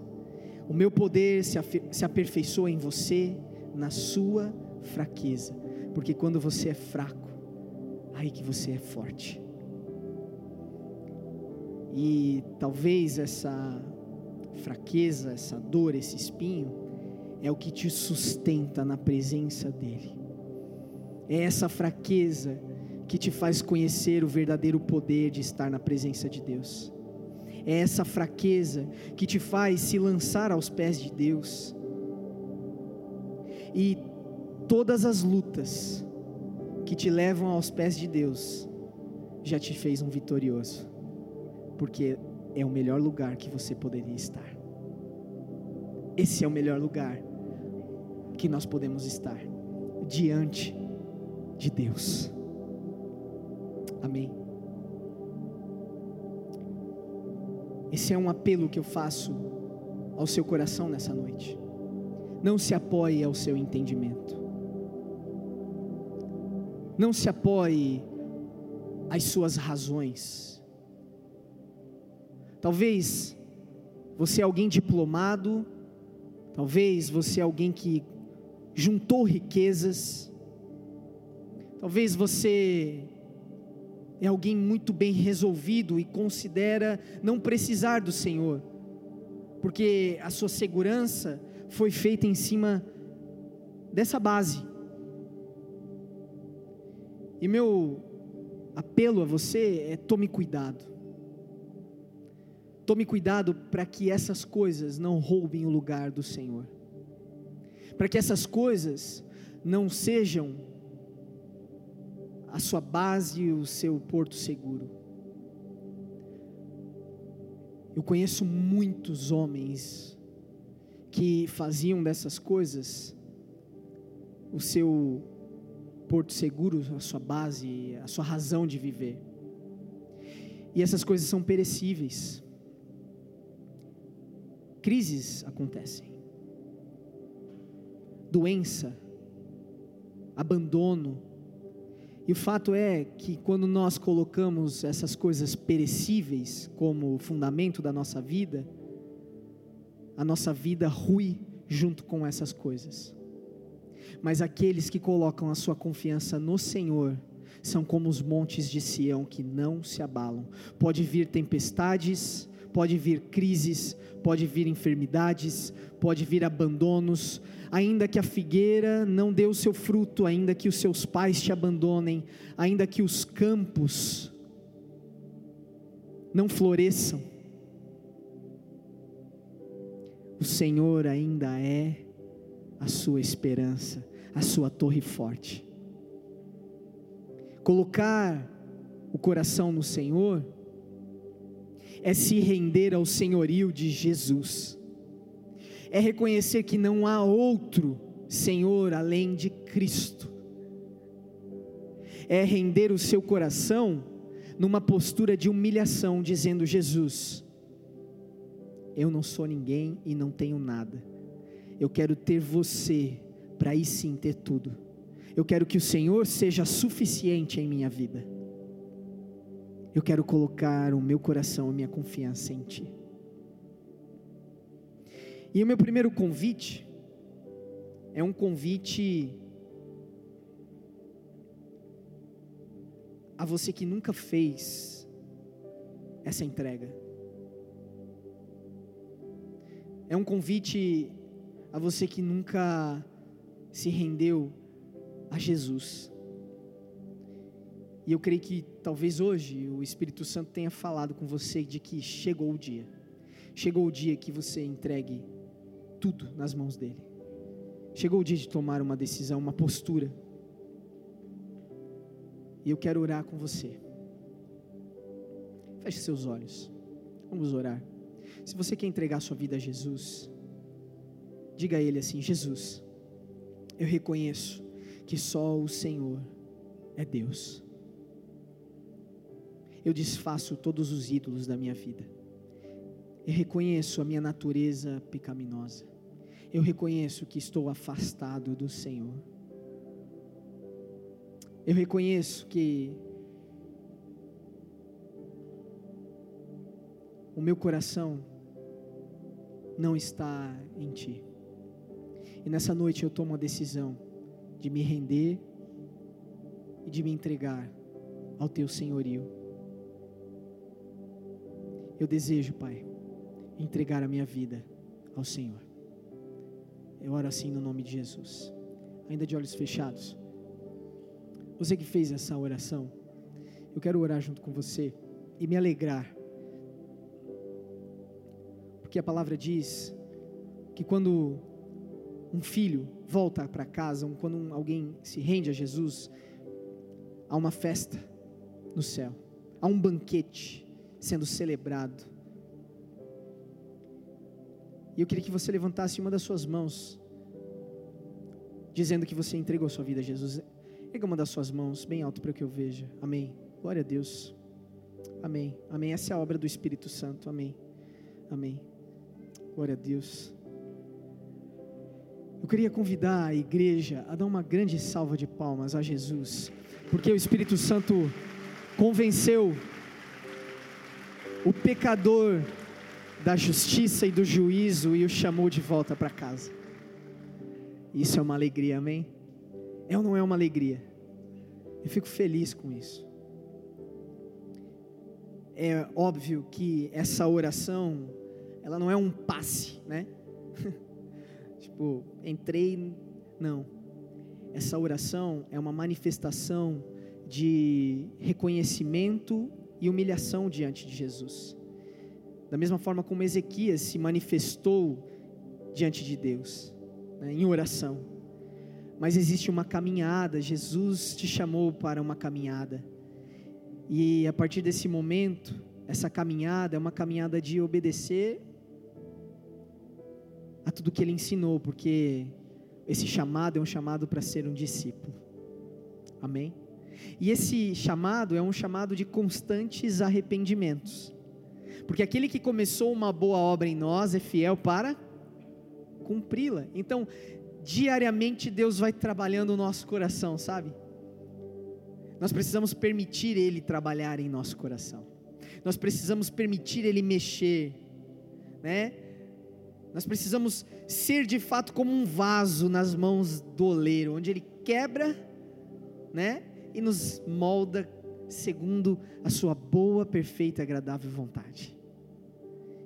O meu poder se, aperfeiçoa em você, na sua fraqueza. Porque quando você é fraco, aí que você é forte. E talvez essa fraqueza, essa dor, esse espinho, é o que te sustenta na presença dEle. É essa fraqueza que te faz conhecer o verdadeiro poder de estar na presença de Deus. É essa fraqueza que te faz se lançar aos pés de Deus. E todas as lutas que te levam aos pés de Deus já te fez um vitorioso, porque é o melhor lugar que você poderia estar. Esse é o melhor lugar que nós podemos estar diante de Deus. Amém. Esse é um apelo que eu faço ao seu coração nessa noite. Não se apoie ao seu entendimento. Não se apoie às suas razões. Talvez você é alguém diplomado, talvez você é alguém que juntou riquezas, Talvez você é alguém muito bem resolvido e considera não precisar do Senhor, porque a sua segurança foi feita em cima dessa base. E meu apelo a você é: tome cuidado. Tome cuidado para que essas coisas não roubem o lugar do Senhor, para que essas coisas não sejam a sua base e o seu porto seguro. Eu conheço muitos homens que faziam dessas coisas o seu porto seguro, a sua base, a sua razão de viver. E essas coisas são perecíveis. Crises acontecem. Doença, abandono, e o fato é que quando nós colocamos essas coisas perecíveis como fundamento da nossa vida, a nossa vida rui junto com essas coisas. Mas aqueles que colocam a sua confiança no Senhor são como os montes de Sião que não se abalam. Pode vir tempestades, pode vir crises, pode vir enfermidades, pode vir abandonos, ainda que a figueira não dê o seu fruto, ainda que os seus pais te abandonem, ainda que os campos não floresçam, o Senhor ainda é a sua esperança, a sua torre forte. Colocar o coração no Senhor é se render ao senhorio de Jesus, é reconhecer que não há outro Senhor além de Cristo, é render o seu coração numa postura de humilhação, dizendo: Jesus, eu não sou ninguém e não tenho nada, eu quero ter você, para aí sim ter tudo. Eu quero que o Senhor seja suficiente em minha vida. Eu quero colocar o meu coração, a minha confiança em Ti. E o meu primeiro convite é um convite a você que nunca fez essa entrega. É um convite a você que nunca se rendeu a Jesus. E eu creio que talvez hoje o Espírito Santo tenha falado com você de que chegou o dia. Chegou o dia que você entregue tudo nas mãos dele. Chegou o dia de tomar uma decisão, uma postura. E eu quero orar com você. Feche seus olhos. Vamos orar. Se você quer entregar sua vida a Jesus, diga a Ele assim: Jesus, eu reconheço que só o Senhor é Deus eu desfaço todos os ídolos da minha vida. Eu reconheço a minha natureza pecaminosa. Eu reconheço que estou afastado do Senhor. Eu reconheço que o meu coração não está em Ti. E nessa noite eu tomo a decisão de me render e de me entregar ao Teu senhorio. Eu desejo, Pai, entregar a minha vida ao Senhor. Eu oro assim no nome de Jesus. Ainda de olhos fechados. Você que fez essa oração, eu quero orar junto com você e me alegrar. Porque a palavra diz que quando um filho volta para casa, quando alguém se rende a Jesus, há uma festa no céu, há um banquete sendo celebrado. E eu queria que você levantasse uma das suas mãos, dizendo que você entregou a sua vida a Jesus. Pega uma das suas mãos, bem alto para que eu veja. Amém. Glória a Deus. Amém. Amém. Essa é a obra do Espírito Santo. Amém. Amém. Glória a Deus. Eu queria convidar a igreja a dar uma grande salva de palmas a Jesus, porque o Espírito Santo convenceu o pecador da justiça e do juízo e o chamou de volta para casa. Isso é uma alegria, amém? É ou não é uma alegria? Eu fico feliz com isso. É óbvio que essa oração, ela não é um passe, né? [LAUGHS] tipo, entrei, não. Essa oração é uma manifestação de reconhecimento e humilhação diante de Jesus. Da mesma forma como Ezequias se manifestou diante de Deus, né, em oração. Mas existe uma caminhada, Jesus te chamou para uma caminhada. E a partir desse momento, essa caminhada é uma caminhada de obedecer a tudo que ele ensinou, porque esse chamado é um chamado para ser um discípulo. Amém? E esse chamado é um chamado de constantes arrependimentos. Porque aquele que começou uma boa obra em nós é fiel para cumpri-la. Então, diariamente Deus vai trabalhando o nosso coração, sabe? Nós precisamos permitir Ele trabalhar em nosso coração. Nós precisamos permitir Ele mexer, né? Nós precisamos ser de fato como um vaso nas mãos do oleiro, onde Ele quebra, né? e nos molda segundo a sua boa, perfeita e agradável vontade.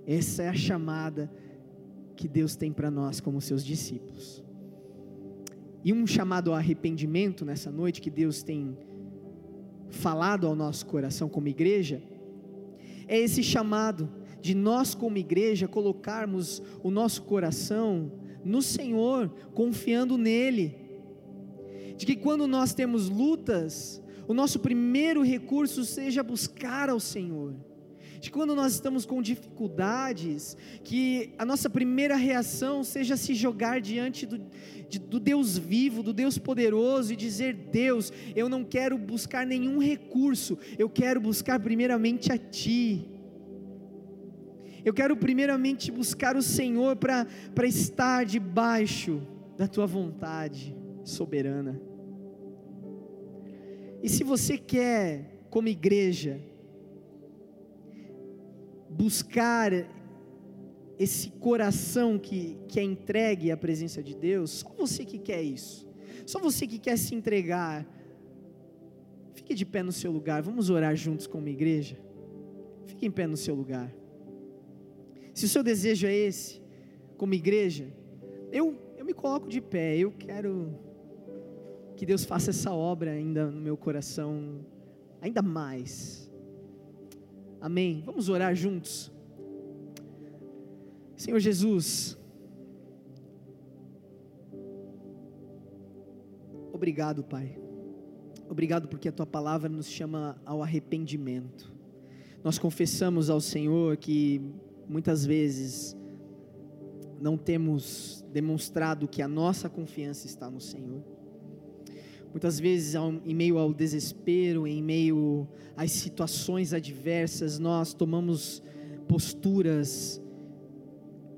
Essa é a chamada que Deus tem para nós como seus discípulos. E um chamado ao arrependimento nessa noite que Deus tem falado ao nosso coração como igreja, é esse chamado de nós, como igreja, colocarmos o nosso coração no Senhor, confiando nele. De que quando nós temos lutas, o nosso primeiro recurso seja buscar ao Senhor de quando nós estamos com dificuldades, que a nossa primeira reação seja se jogar diante do, de, do Deus vivo, do Deus poderoso e dizer: Deus, eu não quero buscar nenhum recurso, eu quero buscar primeiramente a Ti. Eu quero primeiramente buscar o Senhor para estar debaixo da Tua vontade soberana. E se você quer, como igreja, buscar esse coração que, que é entregue à presença de Deus, só você que quer isso, só você que quer se entregar, fique de pé no seu lugar, vamos orar juntos como igreja, fique em pé no seu lugar. Se o seu desejo é esse, como igreja, eu, eu me coloco de pé, eu quero que Deus faça essa obra ainda no meu coração, ainda mais. Amém. Vamos orar juntos. Senhor Jesus, obrigado, Pai. Obrigado porque a tua palavra nos chama ao arrependimento. Nós confessamos ao Senhor que muitas vezes não temos demonstrado que a nossa confiança está no Senhor. Muitas vezes, em meio ao desespero, em meio às situações adversas, nós tomamos posturas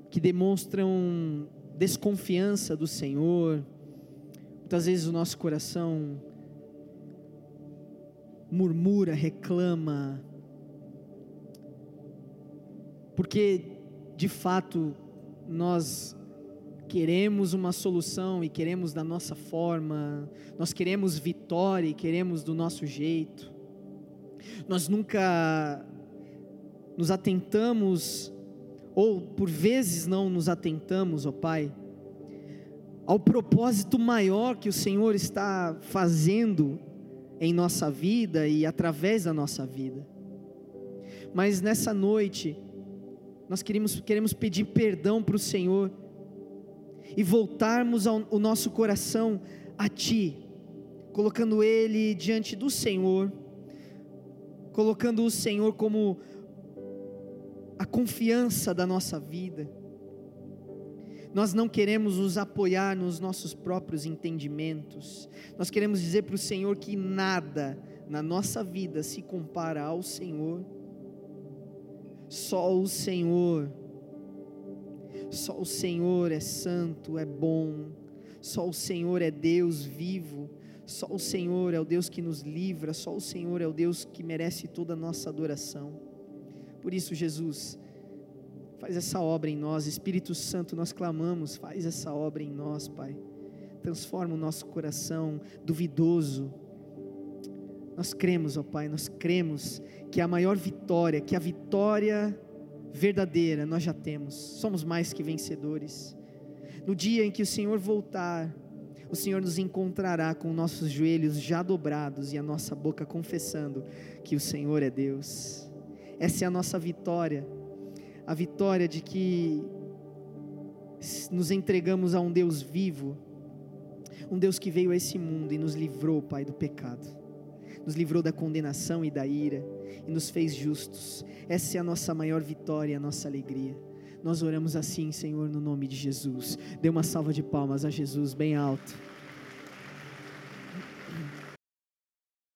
que demonstram desconfiança do Senhor. Muitas vezes o nosso coração murmura, reclama, porque de fato nós queremos uma solução e queremos da nossa forma, nós queremos vitória e queremos do nosso jeito. Nós nunca nos atentamos, ou por vezes não nos atentamos, ó Pai, ao propósito maior que o Senhor está fazendo em nossa vida e através da nossa vida. Mas nessa noite, nós queremos, queremos pedir perdão para o Senhor e voltarmos ao, o nosso coração a Ti, colocando Ele diante do Senhor, colocando o Senhor como a confiança da nossa vida. Nós não queremos nos apoiar nos nossos próprios entendimentos, nós queremos dizer para o Senhor que nada na nossa vida se compara ao Senhor, só o Senhor só o Senhor é santo, é bom. Só o Senhor é Deus vivo. Só o Senhor é o Deus que nos livra. Só o Senhor é o Deus que merece toda a nossa adoração. Por isso, Jesus, faz essa obra em nós. Espírito Santo, nós clamamos, faz essa obra em nós, Pai. Transforma o nosso coração duvidoso. Nós cremos, ó Pai, nós cremos que a maior vitória, que a vitória verdadeira nós já temos, somos mais que vencedores. No dia em que o Senhor voltar, o Senhor nos encontrará com nossos joelhos já dobrados e a nossa boca confessando que o Senhor é Deus. Essa é a nossa vitória, a vitória de que nos entregamos a um Deus vivo, um Deus que veio a esse mundo e nos livrou, Pai, do pecado, nos livrou da condenação e da ira e nos fez justos. Essa é a nossa maior vitória, a nossa alegria. Nós oramos assim, Senhor, no nome de Jesus. Dê uma salva de palmas a Jesus bem alto.